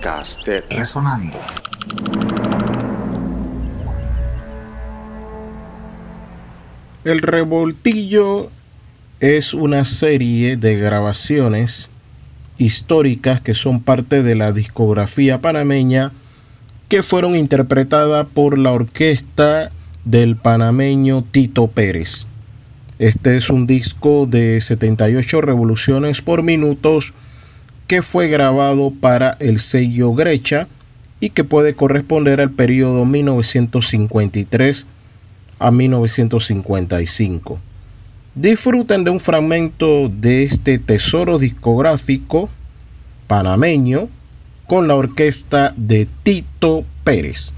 podcast de Resonando. El Revoltillo es una serie de grabaciones históricas que son parte de la discografía panameña que fueron interpretadas por la orquesta del panameño Tito Pérez. Este es un disco de 78 revoluciones por minutos que fue grabado para el sello Grecha y que puede corresponder al periodo 1953 a 1955. Disfruten de un fragmento de este tesoro discográfico panameño con la orquesta de Tito Pérez.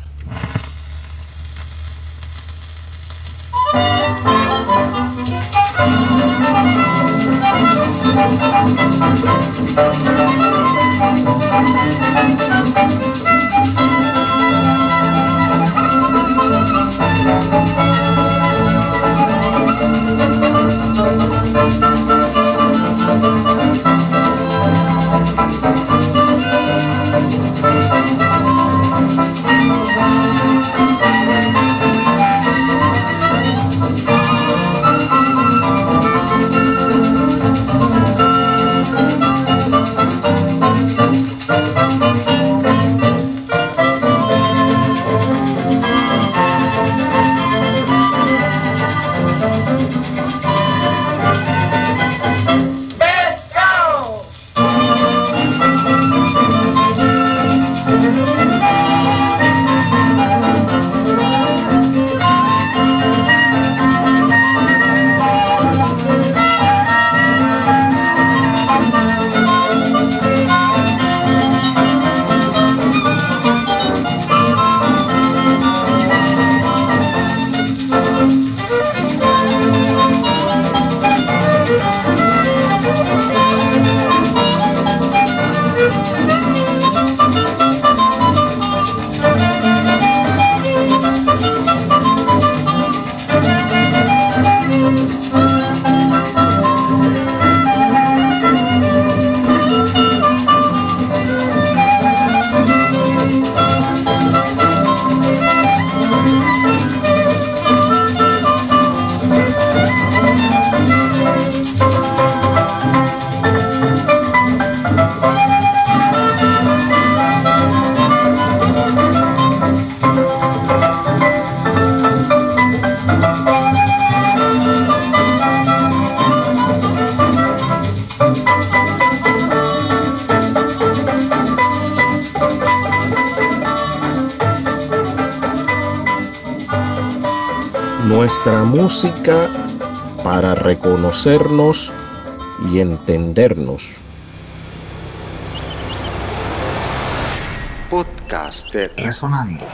Nuestra música para reconocernos y entendernos. Podcast de Resonando.